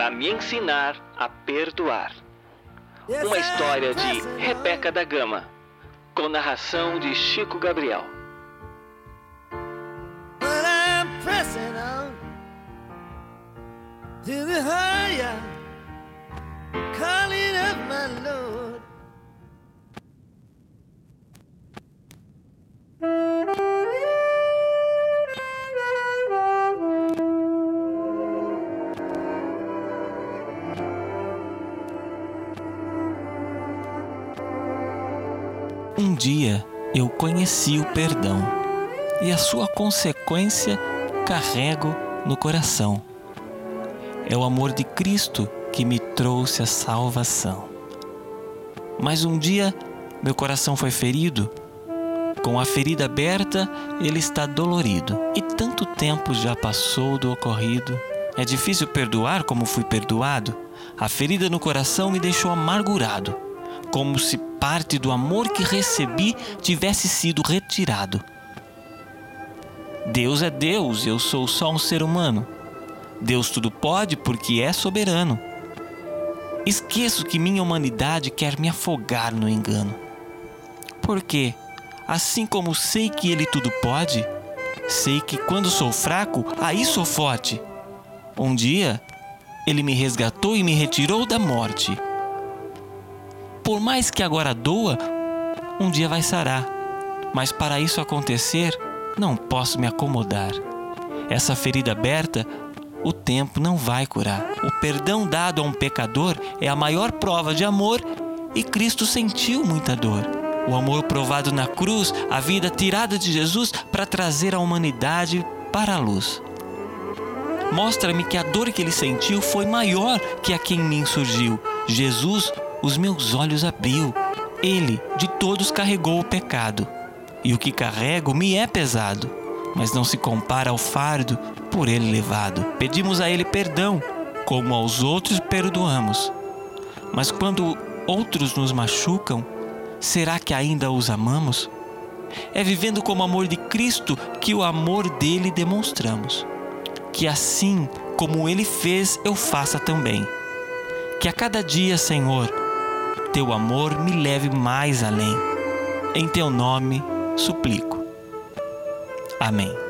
Para me ensinar a perdoar. Uma história de Rebeca da Gama, com narração de Chico Gabriel. Um dia eu conheci o perdão e a sua consequência carrego no coração. É o amor de Cristo que me trouxe a salvação. Mas um dia meu coração foi ferido. Com a ferida aberta, ele está dolorido. E tanto tempo já passou do ocorrido. É difícil perdoar como fui perdoado. A ferida no coração me deixou amargurado como se parte do amor que recebi tivesse sido retirado. Deus é Deus, eu sou só um ser humano. Deus tudo pode porque é soberano. Esqueço que minha humanidade quer me afogar no engano. Porque, assim como sei que Ele tudo pode, sei que quando sou fraco, aí sou forte. Um dia, Ele me resgatou e me retirou da morte por mais que agora doa, um dia vai sarar. Mas para isso acontecer, não posso me acomodar. Essa ferida aberta, o tempo não vai curar. O perdão dado a um pecador é a maior prova de amor e Cristo sentiu muita dor. O amor provado na cruz, a vida tirada de Jesus para trazer a humanidade para a luz. Mostra-me que a dor que ele sentiu foi maior que a que em mim surgiu. Jesus os meus olhos abriu. Ele de todos carregou o pecado. E o que carrego me é pesado, mas não se compara ao fardo por ele levado. Pedimos a ele perdão, como aos outros perdoamos. Mas quando outros nos machucam, será que ainda os amamos? É vivendo como amor de Cristo que o amor dele demonstramos. Que assim como ele fez, eu faça também. Que a cada dia, Senhor, teu amor me leve mais além. Em teu nome suplico. Amém.